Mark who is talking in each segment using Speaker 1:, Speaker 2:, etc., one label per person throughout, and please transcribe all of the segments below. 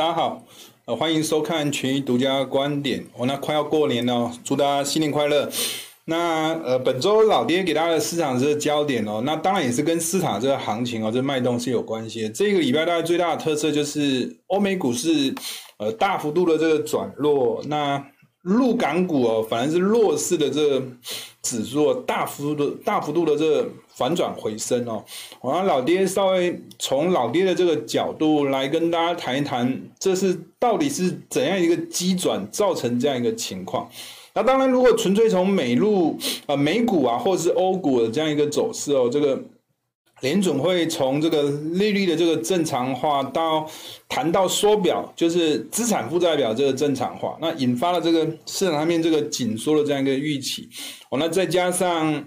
Speaker 1: 大家好，呃，欢迎收看权益独家观点。哦，那快要过年了，祝大家新年快乐。那呃，本周老爹给大家的市场这个焦点哦，那当然也是跟市场这个行情哦，这脉动是有关系的。这个礼拜大概最大的特色就是欧美股市呃大幅度的这个转弱，那陆港股哦，反而是弱势的这个指数大幅度的大幅度的这个。反转回升哦，我让老爹稍微从老爹的这个角度来跟大家谈一谈，这是到底是怎样一个机转造成这样一个情况？那当然，如果纯粹从美路啊美股啊，或者是欧股的这样一个走势哦，这个联准会从这个利率的这个正常化到谈到缩表，就是资产负债表这个正常化，那引发了这个市场上面这个紧缩的这样一个预期哦，那再加上。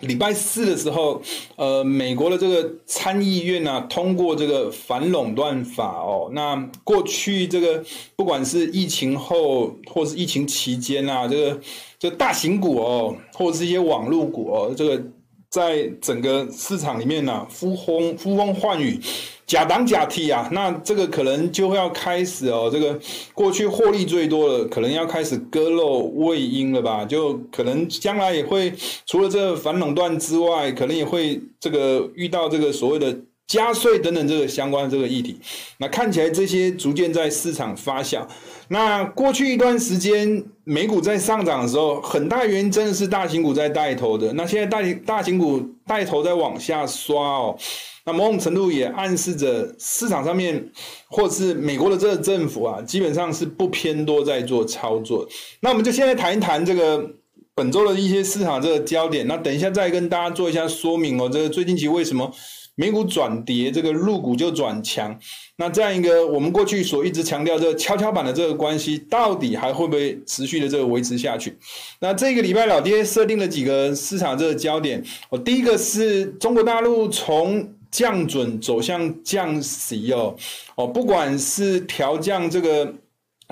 Speaker 1: 礼拜四的时候，呃，美国的这个参议院呢、啊，通过这个反垄断法哦。那过去这个不管是疫情后或是疫情期间啊，这个这大型股哦，或者是一些网络股哦，这个在整个市场里面呢、呼风呼风唤雨。假挡假替啊，那这个可能就要开始哦。这个过去获利最多的，可能要开始割肉喂鹰了吧？就可能将来也会除了这个反垄断之外，可能也会这个遇到这个所谓的加税等等这个相关的这个议题。那看起来这些逐渐在市场发酵。那过去一段时间美股在上涨的时候，很大原因真的是大型股在带头的。那现在大型大型股带头在往下刷哦。那某种程度也暗示着市场上面，或是美国的这个政府啊，基本上是不偏多在做操作。那我们就现在谈一谈这个本周的一些市场这个焦点。那等一下再跟大家做一下说明哦。这个最近期为什么美股转跌，这个入股就转强？那这样一个我们过去所一直强调这个跷跷板的这个关系，到底还会不会持续的这个维持下去？那这个礼拜老爹设定了几个市场这个焦点。我第一个是中国大陆从降准走向降息哦，哦，不管是调降这个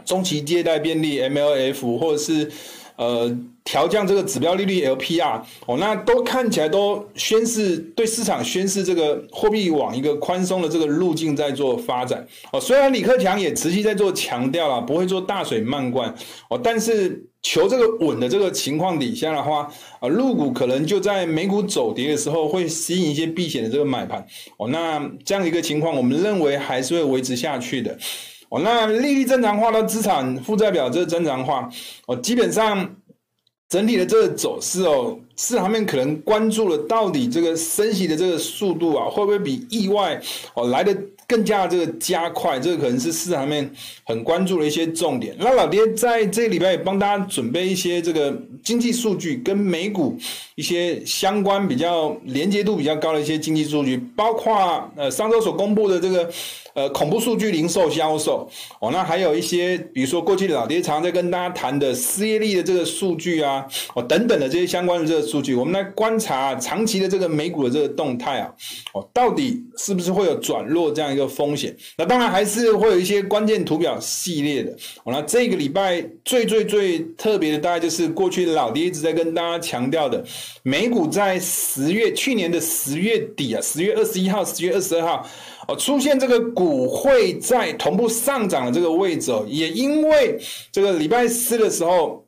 Speaker 1: 中期借贷便利 MLF，或者是呃调降这个指标利率 LPR，哦，那都看起来都宣示对市场宣示这个货币往一个宽松的这个路径在做发展哦。虽然李克强也持续在做强调啦，不会做大水漫灌哦，但是。求这个稳的这个情况底下的话，啊，入股可能就在美股走跌的时候会吸引一些避险的这个买盘哦。那这样一个情况，我们认为还是会维持下去的哦。那利率正常化到资产负债表这个正常化哦，基本上整体的这个走势哦，市场面可能关注了到底这个升息的这个速度啊，会不会比意外哦来的。更加这个加快，这个可能是市场上面很关注的一些重点。那老爹在这个礼拜也帮大家准备一些这个经济数据，跟美股一些相关比较连接度比较高的一些经济数据，包括呃上周所公布的这个呃恐怖数据零售销售哦，那还有一些比如说过去老爹常常在跟大家谈的失业率的这个数据啊哦等等的这些相关的这个数据，我们来观察长期的这个美股的这个动态啊哦，到底是不是会有转弱这样。一个风险，那当然还是会有一些关键图表系列的。好那这个礼拜最最最特别的，大概就是过去老爹一直在跟大家强调的，美股在十月去年的十月底啊，十月二十一号、十月二十二号哦，出现这个股会在同步上涨的这个位置哦，也因为这个礼拜四的时候。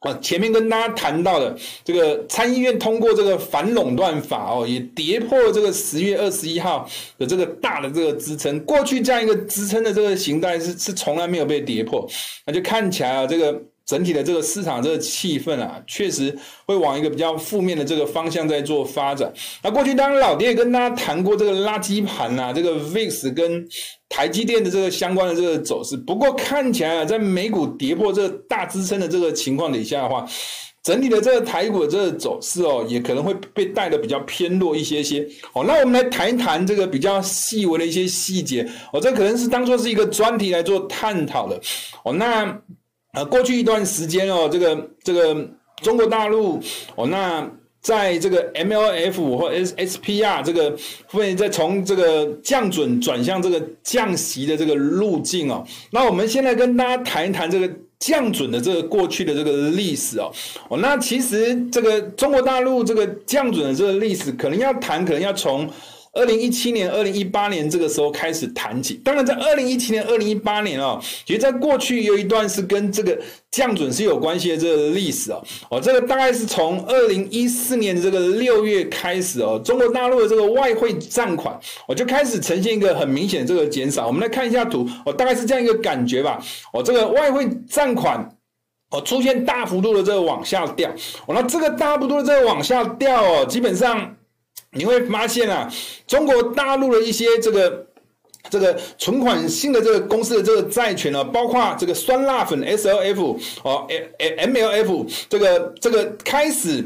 Speaker 1: 啊，前面跟大家谈到的这个参议院通过这个反垄断法哦，也跌破这个十月二十一号的这个大的这个支撑。过去这样一个支撑的这个形态是是从来没有被跌破，那就看起来啊，这个。整体的这个市场这个气氛啊，确实会往一个比较负面的这个方向在做发展。那过去当然老爹也跟大家谈过这个垃圾盘啊，这个 VIX 跟台积电的这个相关的这个走势。不过看起来啊，在美股跌破这个大支撑的这个情况底下的话，整体的这个台股的这个走势哦，也可能会被带的比较偏弱一些些。哦，那我们来谈一谈这个比较细微的一些细节。哦，这可能是当做是一个专题来做探讨的。哦，那。呃，过去一段时间哦，这个这个中国大陆哦，那在这个 MLF 或 S S P R 这个会再从这个降准转向这个降息的这个路径哦。那我们现在跟大家谈一谈这个降准的这个过去的这个历史哦。哦，那其实这个中国大陆这个降准的这个历史，可能要谈，可能要从。二零一七年、二零一八年这个时候开始谈起。当然，在二零一七年、二零一八年哦，其实在过去有一段是跟这个降准是有关系的这个历史哦。哦，这个大概是从二零一四年的这个六月开始哦，中国大陆的这个外汇占款，我就开始呈现一个很明显的这个减少。我们来看一下图，哦，大概是这样一个感觉吧。哦，这个外汇占款哦出现大幅度的这个往下掉。哦，那这个大幅度的这个往下掉哦，基本上。你会发现啊，中国大陆的一些这个这个存款性的这个公司的这个债权呢，包括这个酸辣粉 SLF 哦，MLF 这个这个开始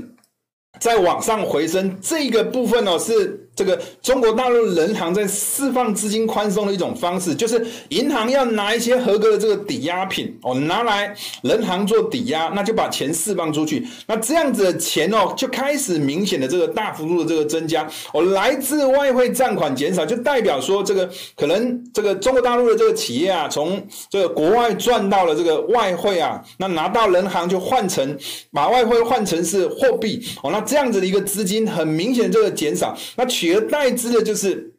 Speaker 1: 在往上回升，这个部分呢是。这个中国大陆人行在释放资金宽松的一种方式，就是银行要拿一些合格的这个抵押品哦，拿来人行做抵押，那就把钱释放出去。那这样子的钱哦，就开始明显的这个大幅度的这个增加哦，来自外汇账款减少，就代表说这个可能这个中国大陆的这个企业啊，从这个国外赚到了这个外汇啊，那拿到人行就换成把外汇换成是货币哦，那这样子的一个资金很明显这个减少，那取取而代之的就是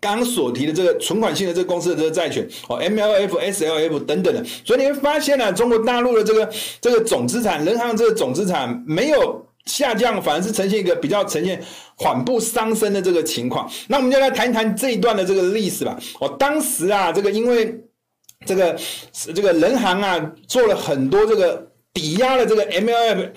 Speaker 1: 刚刚所提的这个存款性的这个公司的这个债权哦，MLF、SLF 等等的，所以你会发现呢、中国大陆的这个这个总资产，人行这个总资产没有下降，反而是呈现一个比较呈现缓步上升的这个情况。那我们就来谈一谈这一段的这个历史吧。哦、当时啊，这个因为这个这个人行啊，做了很多这个。抵押了这个 MLF、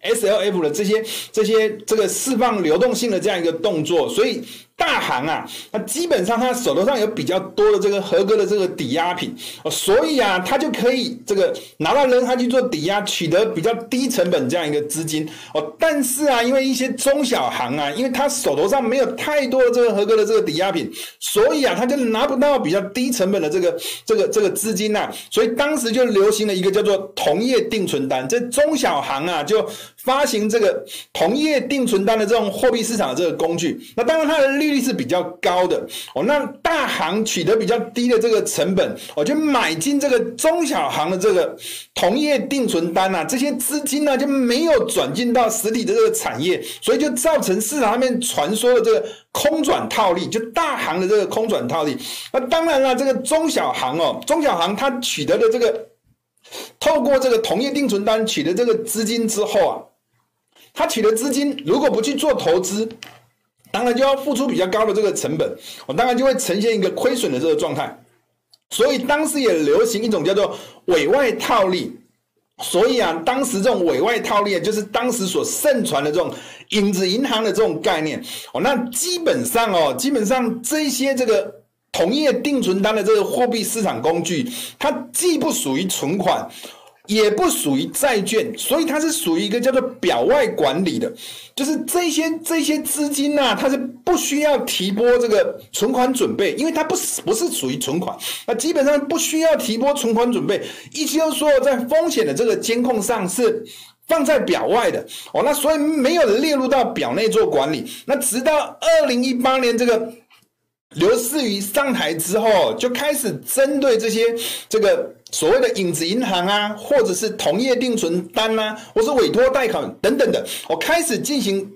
Speaker 1: SLF 的这些、这些、这个释放流动性的这样一个动作，所以。大行啊，那基本上他手头上有比较多的这个合格的这个抵押品哦，所以啊，他就可以这个拿到人行去做抵押，取得比较低成本这样一个资金哦。但是啊，因为一些中小行啊，因为他手头上没有太多的这个合格的这个抵押品，所以啊，他就拿不到比较低成本的这个这个这个资金呐。所以当时就流行了一个叫做同业定存单，这中小行啊就发行这个同业定存单的这种货币市场的这个工具。那当然它的利率是比较高的哦，那大行取得比较低的这个成本，我就买进这个中小行的这个同业定存单啊，这些资金呢就没有转进到实体的这个产业，所以就造成市场上面传说的这个空转套利，就大行的这个空转套利。那当然了，这个中小行哦，中小行它取得的这个透过这个同业定存单取得这个资金之后啊，他取得资金如果不去做投资。当然就要付出比较高的这个成本，我当然就会呈现一个亏损的这个状态，所以当时也流行一种叫做委外套利，所以啊，当时这种委外套利啊，就是当时所盛传的这种影子银行的这种概念哦。那基本上哦，基本上这些这个同业定存单的这个货币市场工具，它既不属于存款。也不属于债券，所以它是属于一个叫做表外管理的，就是这些这些资金呐、它是不需要提拨这个存款准备，因为它不是不是属于存款，那基本上不需要提拨存款准备。意思就是说，在风险的这个监控上是放在表外的哦，那所以没有列入到表内做管理。那直到二零一八年这个。刘士余上台之后，就开始针对这些这个所谓的影子银行啊，或者是同业定存单啊，或是委托贷款等等的，我开始进行。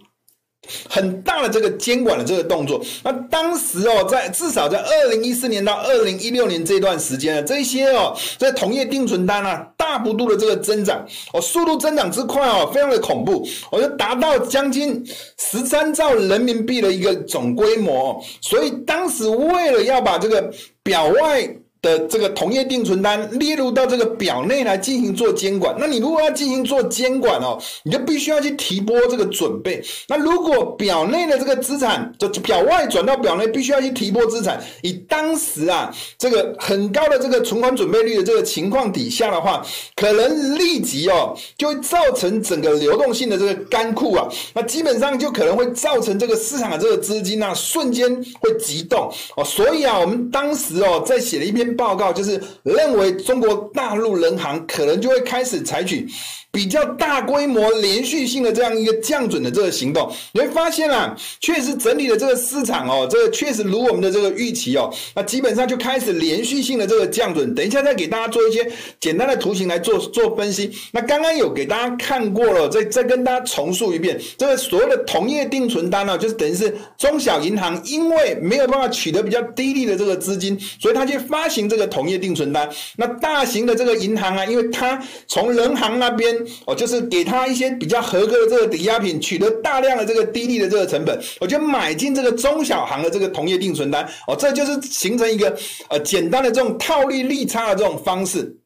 Speaker 1: 很大的这个监管的这个动作，那当时哦，在至少在二零一四年到二零一六年这段时间呢，这些哦，这同业定存单啊，大幅度的这个增长哦，速度增长之快哦，非常的恐怖，我就达到将近十三兆人民币的一个总规模，所以当时为了要把这个表外。的这个同业定存单列入到这个表内来进行做监管，那你如果要进行做监管哦，你就必须要去提拨这个准备。那如果表内的这个资产就表外转到表内，必须要去提拨资产。以当时啊这个很高的这个存款准备率的这个情况底下的话，可能立即哦就会造成整个流动性的这个干枯啊，那基本上就可能会造成这个市场的这个资金啊瞬间会急动哦。所以啊，我们当时哦在写了一篇。报告，就是认为中国大陆人行可能就会开始采取比较大规模、连续性的这样一个降准的这个行动。你会发现啊，确实整体的这个市场哦，这个确实如我们的这个预期哦，那基本上就开始连续性的这个降准。等一下再给大家做一些简单的图形来做做分析。那刚刚有给大家看过了，再再跟大家重述一遍，这个所谓的同业定存单呢，就是等于是中小银行因为没有办法取得比较低利的这个资金，所以他去发行这个同业定存单。那大型的这个银行啊，因为他从人行那边哦，就是给他一些比较合格的这个抵押品，取得大量的这个低利的这个成本，我就买进这个中小行的这个同业定存单哦，这就是形成一个呃简单的这种套利利差的这种方式。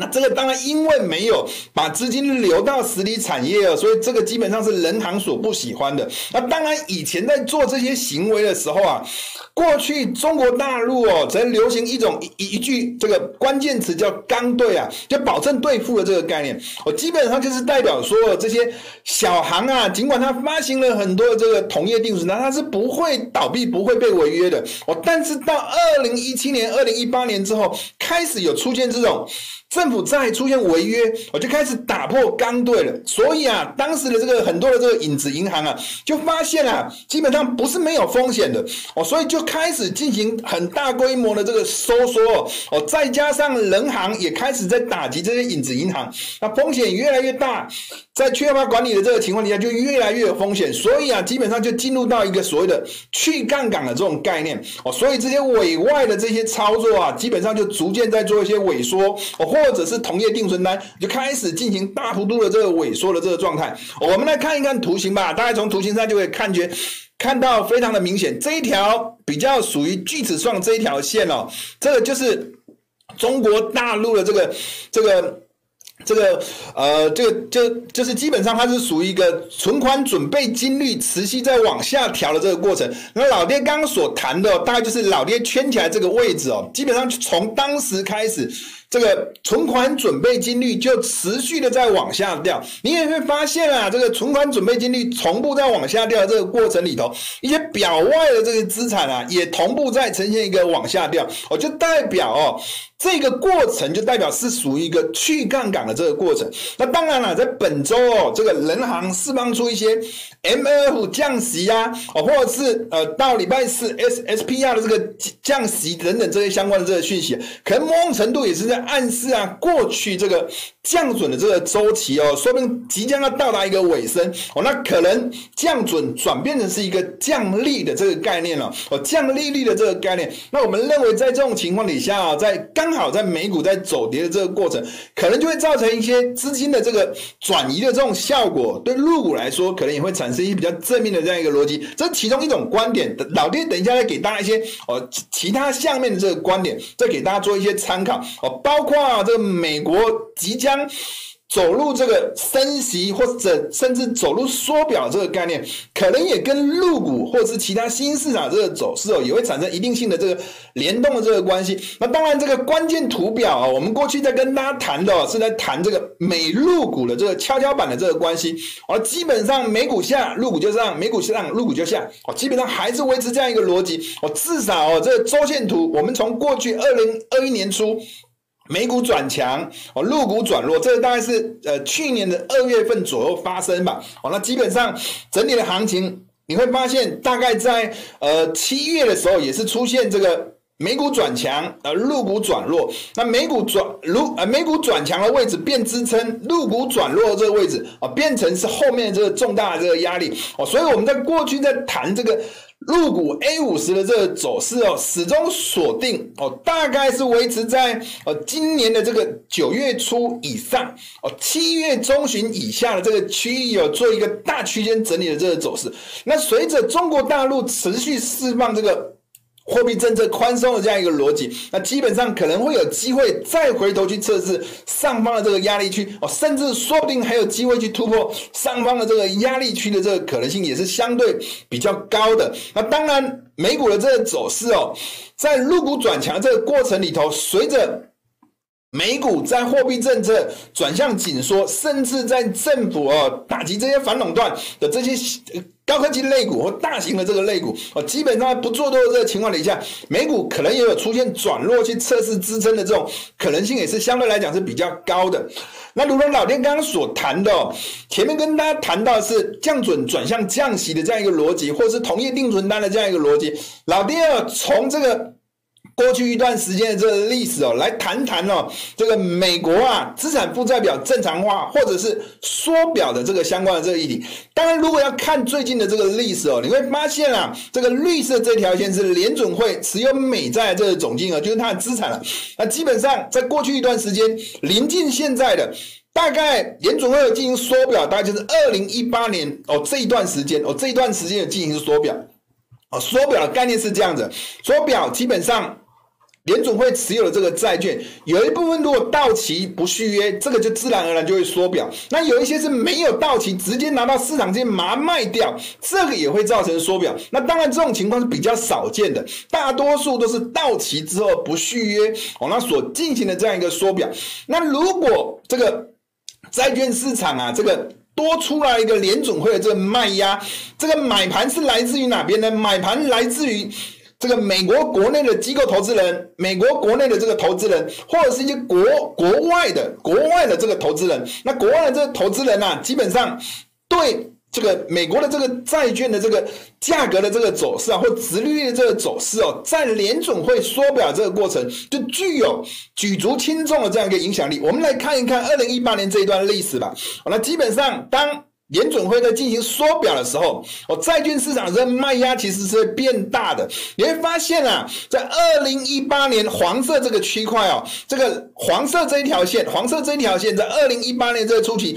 Speaker 1: 那这个当然，因为没有把资金流到实体产业哦，所以这个基本上是人行所不喜欢的。那当然，以前在做这些行为的时候啊，过去中国大陆哦，曾流行一种一一句这个关键词叫“刚兑”啊，就保证兑付的这个概念。我基本上就是代表说，这些小行啊，尽管它发行了很多的这个同业定存单，它是不会倒闭、不会被违约的。哦，但是到二零一七年、二零一八年之后，开始有出现这种。政府再出现违约，我就开始打破刚兑了。所以啊，当时的这个很多的这个影子银行啊，就发现啊，基本上不是没有风险的哦，所以就开始进行很大规模的这个收缩哦。再加上人行也开始在打击这些影子银行，那风险越来越大，在缺乏管理的这个情况底下，就越来越有风险。所以啊，基本上就进入到一个所谓的去杠杆的这种概念哦。所以这些委外的这些操作啊，基本上就逐渐在做一些萎缩哦。或者是同业定存单就开始进行大幅度的这个萎缩的这个状态，我们来看一看图形吧。大家从图形上就会看觉看到非常的明显，这一条比较属于锯齿状这一条线哦，这个就是中国大陆的这个这个这个呃这个就就是基本上它是属于一个存款准备金率持续在往下调的这个过程。那老爹刚刚所谈的大概就是老爹圈起来这个位置哦，基本上从当时开始。这个存款准备金率就持续的在往下掉，你也会发现啊，这个存款准备金率同步在往下掉这个过程里头，一些表外的这个资产啊，也同步在呈现一个往下掉，我就代表哦。这个过程就代表是属于一个去杠杆的这个过程。那当然了，在本周哦，这个人行释放出一些 MLF 降息啊，哦，或者是呃到礼拜四 SSPR 的这个降息等等这些相关的这个讯息，可能某种程度也是在暗示啊，过去这个降准的这个周期哦，说不定即将要到达一个尾声哦，那可能降准转变成是一个降利的这个概念了哦，降利率的这个概念。那我们认为在这种情况底下啊，在刚好在美股在走跌的这个过程，可能就会造成一些资金的这个转移的这种效果，对入股来说，可能也会产生一些比较正面的这样一个逻辑。这是其中一种观点。老爹等一下再给大家一些哦其他下面的这个观点，再给大家做一些参考哦，包括这个美国即将。走入这个升息，或者甚至走入缩表这个概念，可能也跟入股或者是其他新市场这个走势哦，也会产生一定性的这个联动的这个关系。那当然，这个关键图表啊，我们过去在跟大家谈的哦，是在谈这个美入股的这个跷跷板的这个关系。而基本上美股下，入股就上；美股上，入股就下。哦，基本上还是维持这样一个逻辑。哦，至少哦，这个周线图，我们从过去二零二一年初。美股转强哦，陆股转弱，这个大概是呃去年的二月份左右发生吧。哦，那基本上整体的行情你会发现，大概在呃七月的时候也是出现这个美股转强，呃陆股转弱。那美股转陆呃美股转强的位置变支撑，陆股转弱的这个位置啊，变成是后面这个重大的这个压力哦。所以我们在过去在谈这个。入股 A 五十的这个走势哦，始终锁定哦，大概是维持在呃今年的这个九月初以上哦，七月中旬以下的这个区域有做一个大区间整理的这个走势。那随着中国大陆持续释放这个。货币政策宽松的这样一个逻辑，那基本上可能会有机会再回头去测试上方的这个压力区哦，甚至说不定还有机会去突破上方的这个压力区的这个可能性也是相对比较高的。那当然，美股的这个走势哦，在入股转强这个过程里头，随着美股在货币政策转向紧缩，甚至在政府哦打击这些反垄断的这些高科技类股或大型的这个类股哦，基本上不做多的这个情况底下，美股可能也有出现转弱去测试支撑的这种可能性，也是相对来讲是比较高的。那如同老爹刚刚所谈的，前面跟大家谈到是降准转向降息的这样一个逻辑，或是同业定存单的这样一个逻辑，老爹要从这个。过去一段时间的这个历史哦，来谈谈哦，这个美国啊资产负债表正常化或者是缩表的这个相关的这个议题。当然，如果要看最近的这个历史哦，你会发现啊，这个绿色这条线是联准会持有美债这个总金额，就是它的资产了。那基本上在过去一段时间，临近现在的大概联准会有进行缩表，大概就是二零一八年哦这一段时间哦这一段时间有进行缩表哦，缩表的概念是这样子，缩表基本上。联总会持有的这个债券，有一部分如果到期不续约，这个就自然而然就会缩表。那有一些是没有到期，直接拿到市场直接马上卖掉，这个也会造成缩表。那当然这种情况是比较少见的，大多数都是到期之后不续约哦，那所进行的这样一个缩表。那如果这个债券市场啊，这个多出来一个联总会的这个卖压，这个买盘是来自于哪边呢？买盘来自于。这个美国国内的机构投资人，美国国内的这个投资人，或者是一些国国外的国外的这个投资人，那国外的这个投资人啊，基本上对这个美国的这个债券的这个价格的这个走势啊，或殖利率的这个走势哦，在联准会缩表这个过程，就具有举足轻重的这样一个影响力。我们来看一看二零一八年这一段历史吧。那基本上当。联准会在进行缩表的时候，哦，债券市场这卖压其实是会变大的。你会发现啊，在二零一八年黄色这个区块哦，这个黄色这一条线，黄色这一条线在二零一八年这个初期，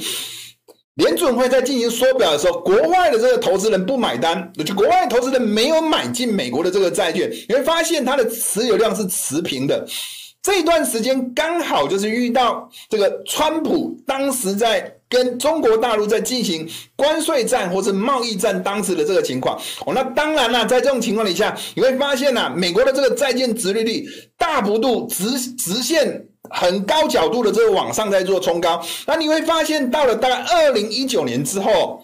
Speaker 1: 联准会在进行缩表的时候，国外的这个投资人不买单，就国外投资人没有买进美国的这个债券，你会发现它的持有量是持平的。这段时间刚好就是遇到这个川普当时在。跟中国大陆在进行关税战或是贸易战，当时的这个情况哦，那当然了，在这种情况底下，你会发现呐，美国的这个债券殖利率大幅度直直线很高角度的这个往上在做冲高，那你会发现到了大概二零一九年之后。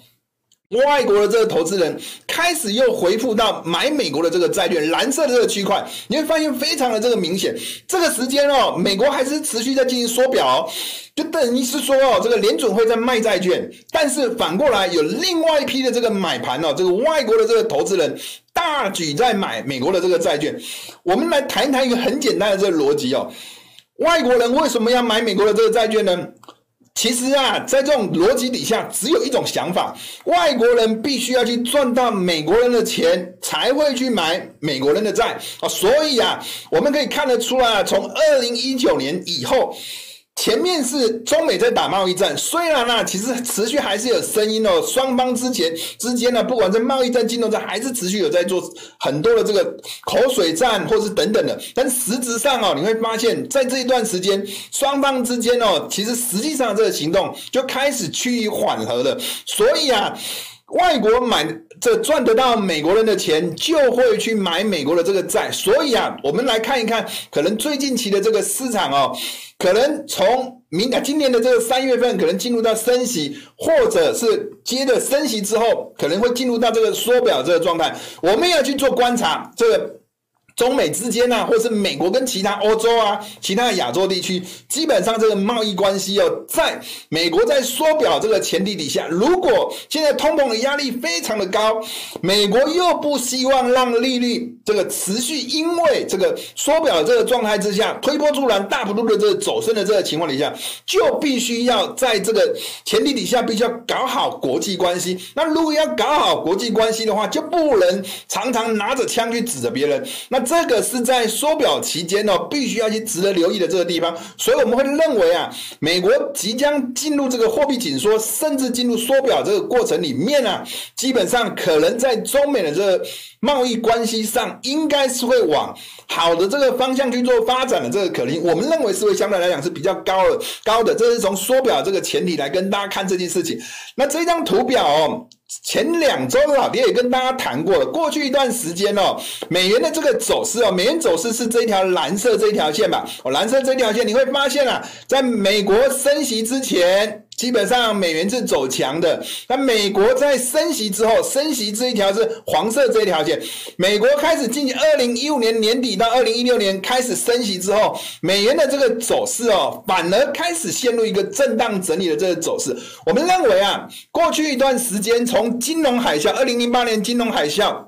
Speaker 1: 外国的这个投资人开始又回复到买美国的这个债券，蓝色的这个区块，你会发现非常的这个明显。这个时间哦，美国还是持续在进行缩表哦，就等于是说哦，这个联准会在卖债券，但是反过来有另外一批的这个买盘哦，这个外国的这个投资人大举在买美国的这个债券。我们来谈一谈一个很简单的这个逻辑哦，外国人为什么要买美国的这个债券呢？其实啊，在这种逻辑底下，只有一种想法：外国人必须要去赚到美国人的钱，才会去买美国人的债啊。所以啊，我们可以看得出来，从二零一九年以后。前面是中美在打贸易战，虽然呢、其实持续还是有声音哦，双方之前之间呢，不管在贸易战、金融战，还是持续有在做很多的这个口水战，或者是等等的。但实质上哦，你会发现在这一段时间，双方之间哦，其实实际上这个行动就开始趋于缓和了。所以啊。外国买这赚得到美国人的钱，就会去买美国的这个债。所以啊，我们来看一看，可能最近期的这个市场哦，可能从明啊今年的这个三月份，可能进入到升息，或者是接着升息之后，可能会进入到这个缩表这个状态。我们要去做观察这个。中美之间啊，或是美国跟其他欧洲啊、其他亚洲地区，基本上这个贸易关系哦，在美国在缩表这个前提底下，如果现在通膨的压力非常的高，美国又不希望让利率这个持续，因为这个缩表这个状态之下，推波助澜、大幅度的这个走升的这个情况底下，就必须要在这个前提底下，必须要搞好国际关系。那如果要搞好国际关系的话，就不能常常拿着枪去指着别人。那这个是在缩表期间呢，必须要去值得留意的这个地方，所以我们会认为啊，美国即将进入这个货币紧缩，甚至进入缩表这个过程里面啊，基本上可能在中美的这个贸易关系上应该是会往好的这个方向去做发展的这个可能，我们认为是会相对来讲是比较高的高的。这是从缩表这个前提来跟大家看这件事情。那这张图表哦。前两周老爹也跟大家谈过了，过去一段时间哦，美元的这个走势哦，美元走势是这一条蓝色这一条线吧？哦，蓝色这条线你会发现啊，在美国升息之前。基本上美元是走强的，那美国在升息之后，升息这一条是黄色这一条线。美国开始进行二零一五年年底到二零一六年开始升息之后，美元的这个走势哦，反而开始陷入一个震荡整理的这个走势。我们认为啊，过去一段时间从金融海啸，二零零八年金融海啸。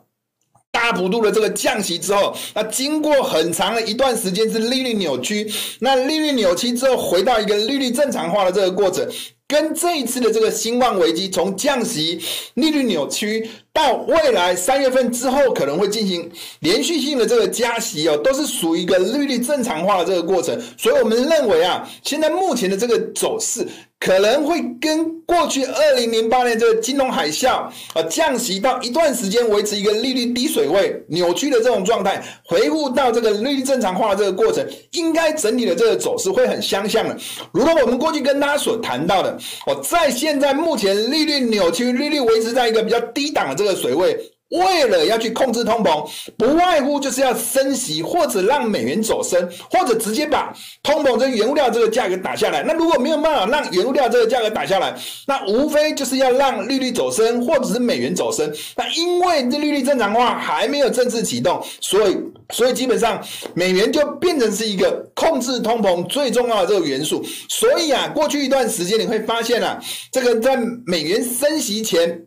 Speaker 1: 大幅度的这个降息之后，那经过很长的一段时间是利率扭曲，那利率扭曲之后回到一个利率正常化的这个过程，跟这一次的这个新冠危机，从降息、利率扭曲到未来三月份之后可能会进行连续性的这个加息哦，都是属于一个利率正常化的这个过程，所以我们认为啊，现在目前的这个走势。可能会跟过去二零零八年这个金融海啸啊降息到一段时间维持一个利率低水位扭曲的这种状态，回复到这个利率正常化的这个过程，应该整体的这个走势会很相像的。如果我们过去跟大家所谈到的，我，在现在目前利率扭曲，利率维持在一个比较低档的这个水位。为了要去控制通膨，不外乎就是要升息，或者让美元走升，或者直接把通膨这原物料这个价格打下来。那如果没有办法让原物料这个价格打下来，那无非就是要让利率走升，或者是美元走升。那因为这利率正常化还没有正式启动，所以所以基本上美元就变成是一个控制通膨最重要的这个元素。所以啊，过去一段时间你会发现啊，这个在美元升息前。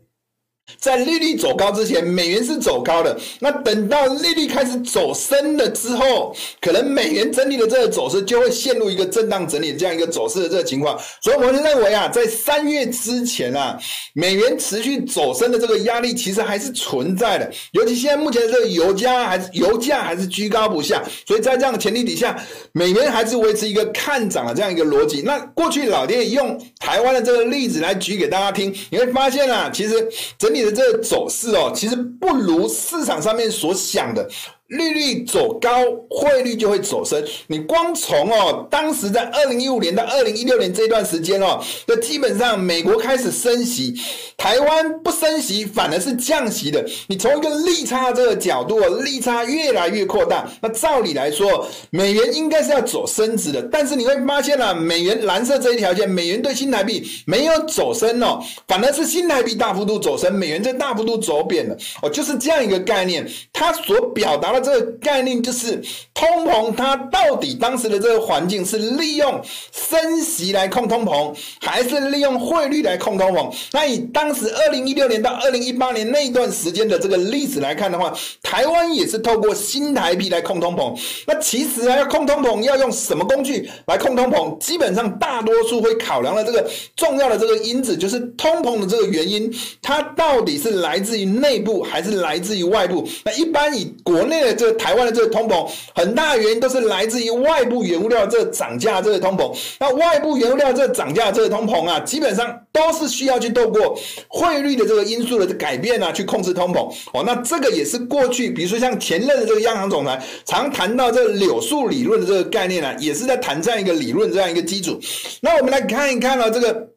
Speaker 1: 在利率走高之前，美元是走高的。那等到利率开始走升了之后，可能美元整体的这个走势就会陷入一个震荡整理这样一个走势的这个情况。所以，我们认为啊，在三月之前啊，美元持续走升的这个压力其实还是存在的。尤其现在目前的这个油价还是油价还是居高不下，所以在这样的前提底下，美元还是维持一个看涨的这样一个逻辑。那过去老爹用台湾的这个例子来举给大家听，你会发现啊，其实整你。的这个走势哦，其实不如市场上面所想的。利率走高，汇率就会走升。你光从哦，当时在二零一五年到二零一六年这段时间哦，那基本上美国开始升息，台湾不升息，反而是降息的。你从一个利差这个角度，利差越来越扩大。那照理来说，美元应该是要走升值的，但是你会发现啊，美元蓝色这一条线，美元对新台币没有走升哦，反而是新台币大幅度走升，美元在大幅度走贬了。哦，就是这样一个概念，它所表达的。这个概念就是通膨，它到底当时的这个环境是利用升息来控通膨，还是利用汇率来控通膨？那以当时二零一六年到二零一八年那一段时间的这个历史来看的话，台湾也是透过新台币来控通膨。那其实啊，要控通膨要用什么工具来控通膨？基本上大多数会考量的这个重要的这个因子，就是通膨的这个原因，它到底是来自于内部还是来自于外部？那一般以国内的这个台湾的这个通膨，很大原因都是来自于外部原物料这涨价这个通膨。那外部原物料这涨价这个通膨啊，基本上都是需要去透过汇率的这个因素的改变啊，去控制通膨。哦，那这个也是过去，比如说像前任的这个央行总裁常谈到这个柳树理论的这个概念啊，也是在谈这样一个理论这样一个基础。那我们来看一看啊，这个。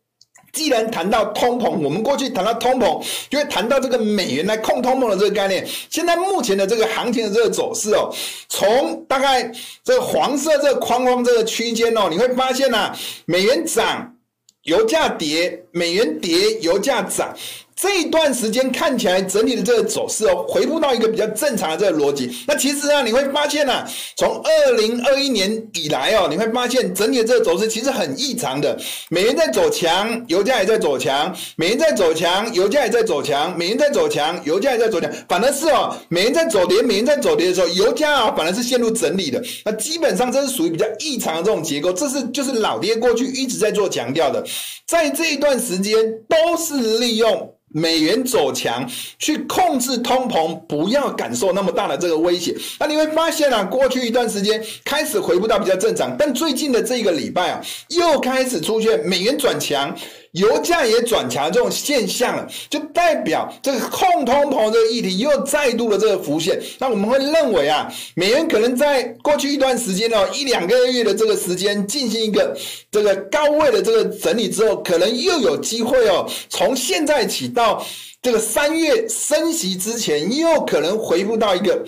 Speaker 1: 既然谈到通膨，我们过去谈到通膨，就会谈到这个美元来控通膨的这个概念。现在目前的这个行情的这个走势哦，从大概这个黄色这个框框这个区间哦，你会发现呢，美元涨，油价跌，美元跌，油价涨。这一段时间看起来整体的这个走势哦，回复到一个比较正常的这个逻辑。那其实啊，你会发现啊，从二零二一年以来哦，你会发现整体的这个走势其实很异常的。美元在走强，油价也在走强；美元在走强，油价也在走强；美元在走强，油价也在走强。反而是哦，美元在走跌，美元在走跌的时候，油价啊反而是陷入整理的。那基本上这是属于比较异常的这种结构。这是就是老爹过去一直在做强调的，在这一段时间都是利用。美元走强，去控制通膨，不要感受那么大的这个威胁。那你会发现啊，过去一段时间开始回不到比较正常，但最近的这个礼拜啊，又开始出现美元转强。油价也转强这种现象了，就代表这个控通膨这个议题又再度的这个浮现。那我们会认为啊，美元可能在过去一段时间哦，一两个月的这个时间进行一个这个高位的这个整理之后，可能又有机会哦，从现在起到这个三月升息之前，又可能回复到一个。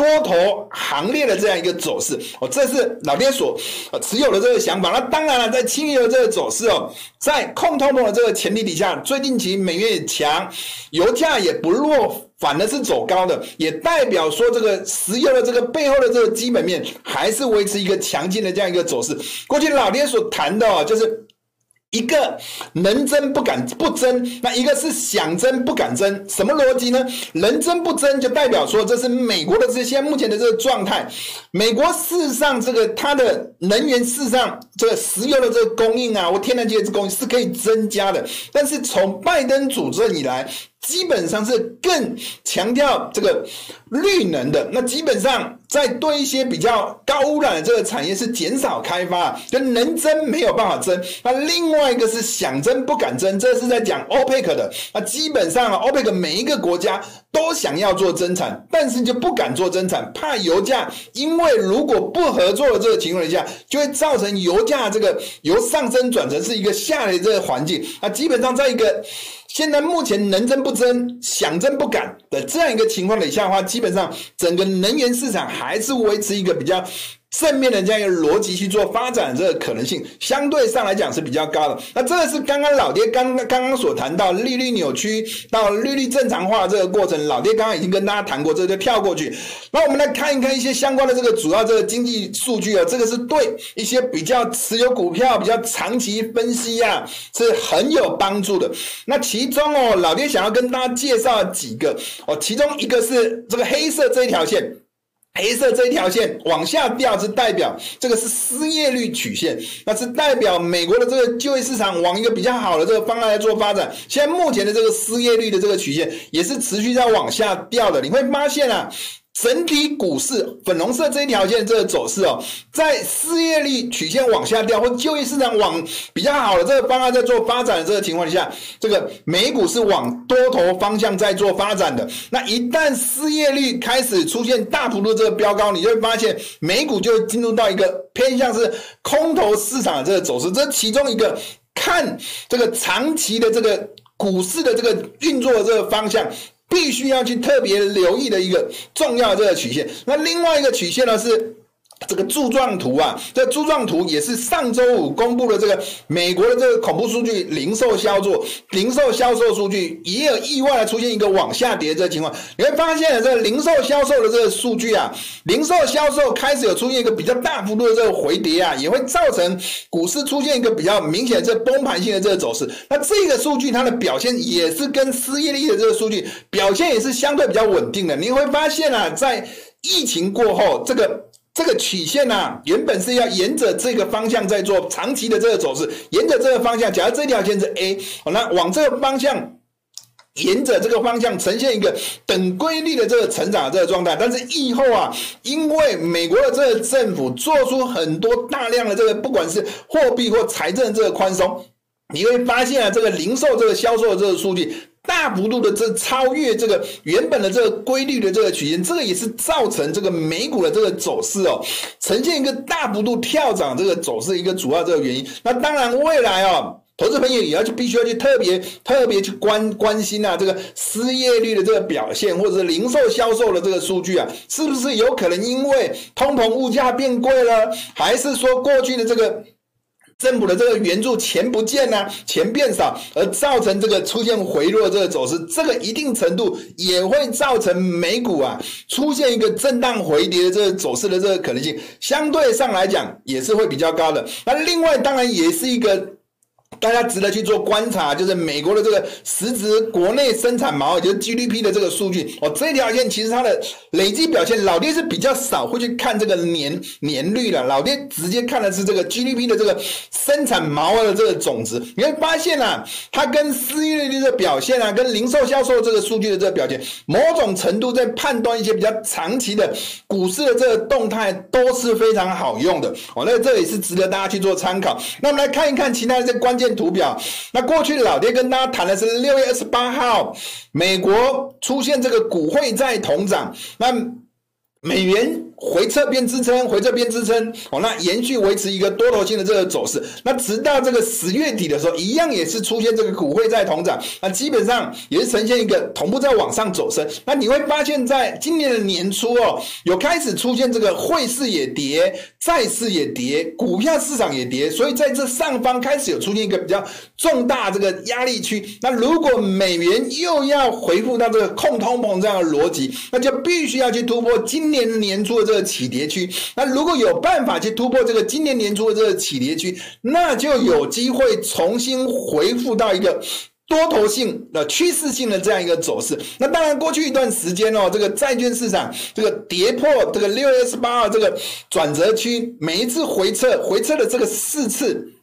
Speaker 1: 多头行列的这样一个走势哦，这是老爹所持有的这个想法。那当然了，在轻油的这个走势哦，在控通的这个前提底下，最近期美元也强，油价也不弱，反而是走高的，也代表说这个石油的这个背后的这个基本面还是维持一个强劲的这样一个走势。过去老爹所谈的哦，就是。一个能争不敢不争，那一个是想争不敢争，什么逻辑呢？能争不争就代表说，这是美国的这些目前的这个状态。美国事实上这个它的能源事实上这个石油的这个供应啊，我天然气的供应是可以增加的，但是从拜登主政以来。基本上是更强调这个绿能的，那基本上在对一些比较高污染的这个产业是减少开发，就能增没有办法增。那另外一个是想增不敢增，这是在讲 OPEC 的。那基本上 OPEC 每一个国家都想要做增产，但是就不敢做增产，怕油价，因为如果不合作的这个情况下，就会造成油价这个由上升转成是一个下跌这个环境。那基本上在一个。现在目前能争不争，想争不敢的这样一个情况底下的话，基本上整个能源市场还是维持一个比较。正面的这样一个逻辑去做发展，这个可能性相对上来讲是比较高的。那这个是刚刚老爹刚刚刚所谈到利率扭曲到利率正常化这个过程，老爹刚刚已经跟大家谈过，这个就跳过去。那我们来看一看一些相关的这个主要这个经济数据啊，这个是对一些比较持有股票比较长期分析啊是很有帮助的。那其中哦，老爹想要跟大家介绍几个哦，其中一个是这个黑色这一条线。黑色这一条线往下掉，是代表这个是失业率曲线，那是代表美国的这个就业市场往一个比较好的这个方向来做发展。现在目前的这个失业率的这个曲线也是持续在往下掉的，你会发现啊。整体股市粉红色这一条线这个走势哦，在失业率曲线往下掉，或就业市场往比较好的这个方向在做发展的这个情况下，这个美股是往多头方向在做发展的。那一旦失业率开始出现大幅度这个飙高，你就会发现美股就进入到一个偏向是空头市场的这个走势。这其中一个看这个长期的这个股市的这个运作的这个方向。必须要去特别留意的一个重要这个曲线。那另外一个曲线呢是这个柱状图啊，这柱状图也是上周五公布的这个美国的这个恐怖数据，零售销售零售销售数据也有意外的出现一个往下跌这个情况。你会发现这零售销售的这个数据啊，零售销售开始有出现一个比较大幅度的这个回跌啊，也会造成股市出现一个比较明显的这崩盘性的这个走势。那这个数据它的表现也是跟失业率的这个数据表现也是相对比较稳定的。你会发现啊，在疫情过后这个。这个曲线呢、啊，原本是要沿着这个方向在做长期的这个走势，沿着这个方向，假如这条线是 A，好那往这个方向，沿着这个方向呈现一个等规律的这个成长的这个状态。但是以后啊，因为美国的这个政府做出很多大量的这个，不管是货币或财政这个宽松，你会发现啊，这个零售这个销售的这个数据。大幅度的这超越这个原本的这个规律的这个曲线，这个也是造成这个美股的这个走势哦，呈现一个大幅度跳涨这个走势一个主要这个原因。那当然未来哦，投资朋友也要去必须要去特别特别去关关心啊，这个失业率的这个表现，或者是零售销售的这个数据啊，是不是有可能因为通膨物价变贵了，还是说过去的这个？政府的这个援助钱不见呢，钱变少，而造成这个出现回落这个走势，这个一定程度也会造成美股啊出现一个震荡回跌的这个走势的这个可能性，相对上来讲也是会比较高的。那另外当然也是一个。大家值得去做观察，就是美国的这个实质国内生产毛，也就是 GDP 的这个数据哦。这条线其实它的累计表现，老爹是比较少会去看这个年年率的，老爹直接看的是这个 GDP 的这个生产毛的这个总值。你会发现啊，它跟失业率的这个表现啊，跟零售销售这个数据的这个表现，某种程度在判断一些比较长期的股市的这个动态都是非常好用的哦。那这也是值得大家去做参考。那我们来看一看其他的这关。键图表。那过去老爹跟大家谈的是六月二十八号，美国出现这个股汇债同涨，那美元。回撤边支撑，回撤边支撑，哦，那延续维持一个多头性的这个走势，那直到这个十月底的时候，一样也是出现这个股汇债同涨，那基本上也是呈现一个同步在往上走升。那你会发现在今年的年初哦，有开始出现这个汇市也跌，债市也跌，股票市场也跌，所以在这上方开始有出现一个比较重大这个压力区。那如果美元又要回复到这个控通膨这样的逻辑，那就必须要去突破今年年初的。这个起跌区，那如果有办法去突破这个今年年初的这个起跌区，那就有机会重新回复到一个多头性的趋势性的这样一个走势。那当然，过去一段时间哦，这个债券市场这个跌破这个六月十八号这个转折区，每一次回撤，回撤的这个四次。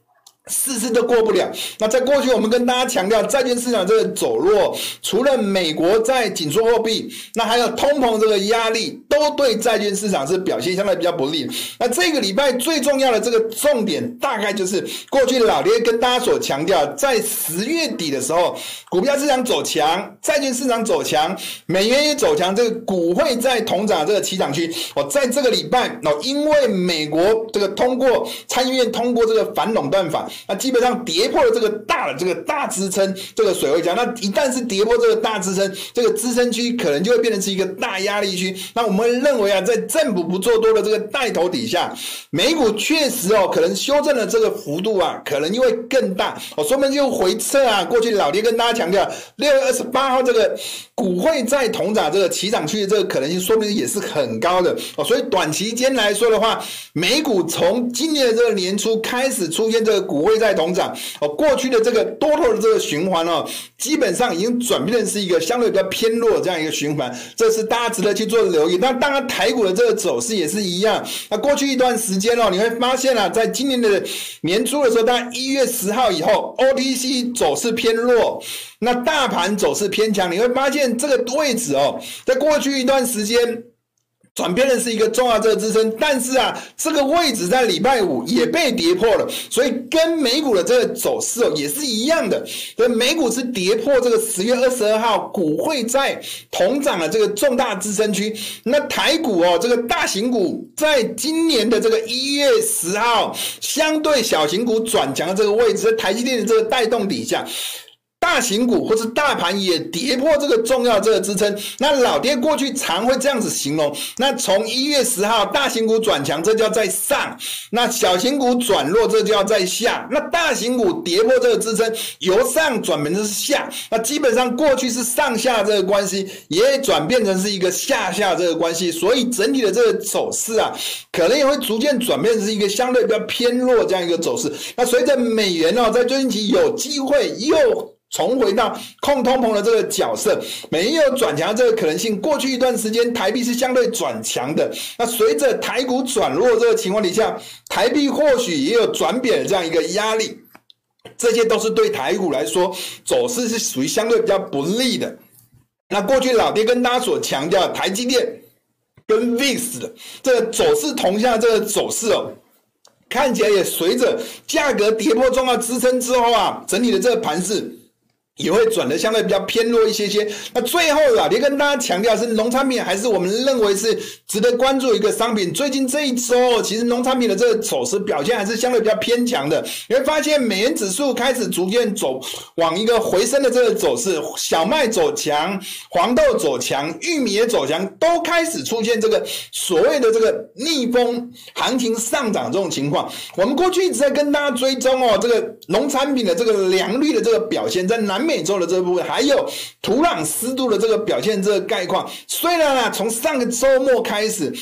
Speaker 1: 四次都过不了。那在过去，我们跟大家强调，债券市场这个走弱，除了美国在紧缩货币，那还有通膨这个压力，都对债券市场是表现相对比较不利。那这个礼拜最重要的这个重点，大概就是过去老爹跟大家所强调，在十月底的时候，股票市场走强，债券市场走强，美元也走强，这个股会在同涨这个起涨区，我在这个礼拜哦，因为美国这个通过参议院通过这个反垄断法。那基本上跌破了这个大的这个大支撑，这个水位墙。那一旦是跌破这个大支撑，这个支撑区可能就会变成是一个大压力区。那我们认为啊，在政府不做多的这个带头底下，美股确实哦，可能修正的这个幅度啊，可能就会更大。我说明就回撤啊，过去老爹跟大家强调，六月二十八号这个股会在同涨这个起涨区的这个可能性，说明也是很高的哦。所以短期间来说的话，美股从今年的这个年初开始出现这个股会。在同涨哦，过去的这个多头的这个循环哦，基本上已经转变成是一个相对比较偏弱这样一个循环，这是大家值得去做留意。那当然，台股的这个走势也是一样。那过去一段时间哦，你会发现啊，在今年的年初的时候，大概一月十号以后，OTC 走势偏弱，那大盘走势偏强。你会发现这个位置哦，在过去一段时间。转变的是一个重要这个支撑，但是啊，这个位置在礼拜五也被跌破了，所以跟美股的这个走势哦也是一样的。所以美股是跌破这个十月二十二号股汇债同涨的这个重大支撑区，那台股哦这个大型股在今年的这个一月十号相对小型股转强的这个位置，在台积电的这个带动底下。大型股或是大盘也跌破这个重要这个支撑，那老爹过去常会这样子形容。那从一月十号，大型股转强，这叫在上；那小型股转弱，这叫在下。那大型股跌破这个支撑，由上转变成是下。那基本上过去是上下这个关系，也转变成是一个下下这个关系。所以整体的这个走势啊，可能也会逐渐转变成一个相对比较偏弱这样一个走势。那随着美元哦，在最近期有机会又。重回到控通膨的这个角色，没有转强这个可能性。过去一段时间，台币是相对转强的。那随着台股转弱这个情况底下，台币或许也有转贬的这样一个压力。这些都是对台股来说走势是属于相对比较不利的。那过去老爹跟大家所强调，台积电跟 VIX 的这个走势同向这个走势哦，看起来也随着价格跌破重要支撑之后啊，整体的这个盘势。也会转得相对比较偏弱一些些。那最后啊，也跟大家强调是农产品还是我们认为是值得关注一个商品。最近这一周，其实农产品的这个走势表现还是相对比较偏强的。你会发现美元指数开始逐渐走往一个回升的这个走势，小麦走强，黄豆走强，玉米也走强，都开始出现这个所谓的这个逆风行情上涨这种情况。我们过去一直在跟大家追踪哦，这个农产品的这个良率的这个表现在南。美洲的这部分，还有土壤湿度的这个表现，这个概况，虽然啊，从上个周末开始，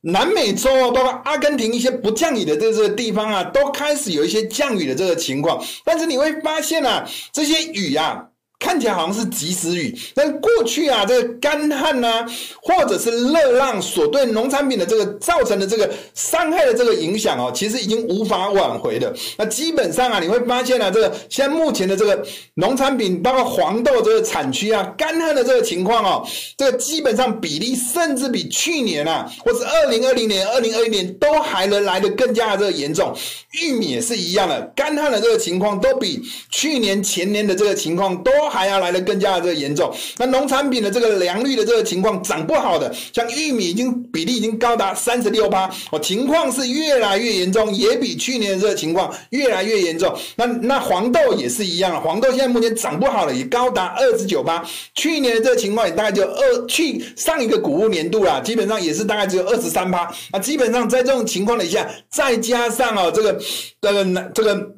Speaker 1: 南美洲包括阿根廷一些不降雨的这个地方啊，都开始有一些降雨的这个情况，但是你会发现啊，这些雨啊。看起来好像是及时雨，但过去啊，这个干旱呐、或者是热浪所对农产品的这个造成的这个伤害的这个影响哦，其实已经无法挽回的。那基本上啊，你会发现啊，这个现在目前的这个农产品，包括黄豆这个产区啊，干旱的这个情况哦，这个基本上比例甚至比去年啊，或是二零二零年、二零二一年都还能来得更加的这个严重。玉米也是一样的，干旱的这个情况都比去年前年的这个情况都还要来得更加的这个严重。那农产品的这个良率的这个情况长不好的，像玉米已经比例已经高达三十六趴，哦，情况是越来越严重，也比去年的这个情况越来越严重。那那黄豆也是一样，黄豆现在目前长不好了，也高达二十九趴，去年的这个情况也大概就二去上一个谷物年度啦，基本上也是大概只有二十三趴。那基本上在这种情况底下，再加上哦这个这个这个。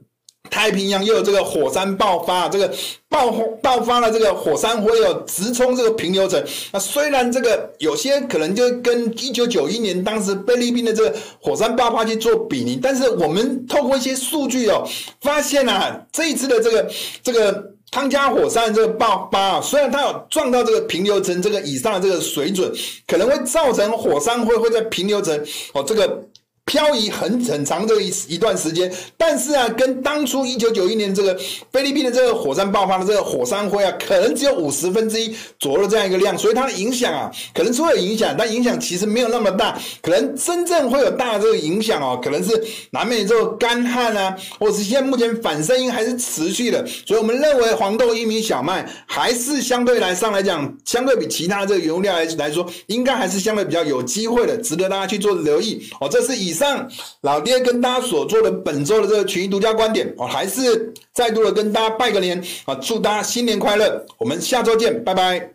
Speaker 1: 太平洋又有这个火山爆发，这个爆爆发了，这个火山灰哦直冲这个平流层。那虽然这个有些可能就跟一九九一年当时菲律宾的这个火山爆发去做比拟，但是我们透过一些数据哦，发现啊，这一次的这个这个汤加火山这个爆发啊，虽然它有撞到这个平流层这个以上的这个水准，可能会造成火山灰会在平流层哦这个。漂移很很长这一一段时间，但是啊，跟当初一九九一年这个菲律宾的这个火山爆发的这个火山灰啊，可能只有五十分之一左右的这样一个量，所以它的影响啊，可能是会有影响，但影响其实没有那么大。可能真正会有大的这个影响哦，可能是南美洲干旱啊，或者是现在目前反声音还是持续的，所以我们认为黄豆、玉米、小麦还是相对来上来讲，相对比其他这个原物料来来说，应该还是相对比较有机会的，值得大家去做留意哦。这是以。上老爹跟大家所做的本周的这个群益独家观点，我还是再度的跟大家拜个年啊，祝大家新年快乐！我们下周见，拜拜。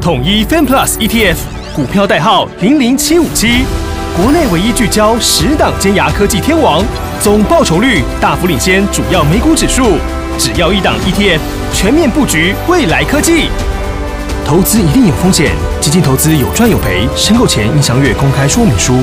Speaker 2: 统一 FANPLUS ETF 股票代号零零七五七，国内唯一聚焦十档尖牙科技天王，总报酬率大幅领先主要美股指数，只要一档 ETF，全面布局未来科技。投资一定有风险，基金投资有赚有赔，申购前应详阅公开说明书。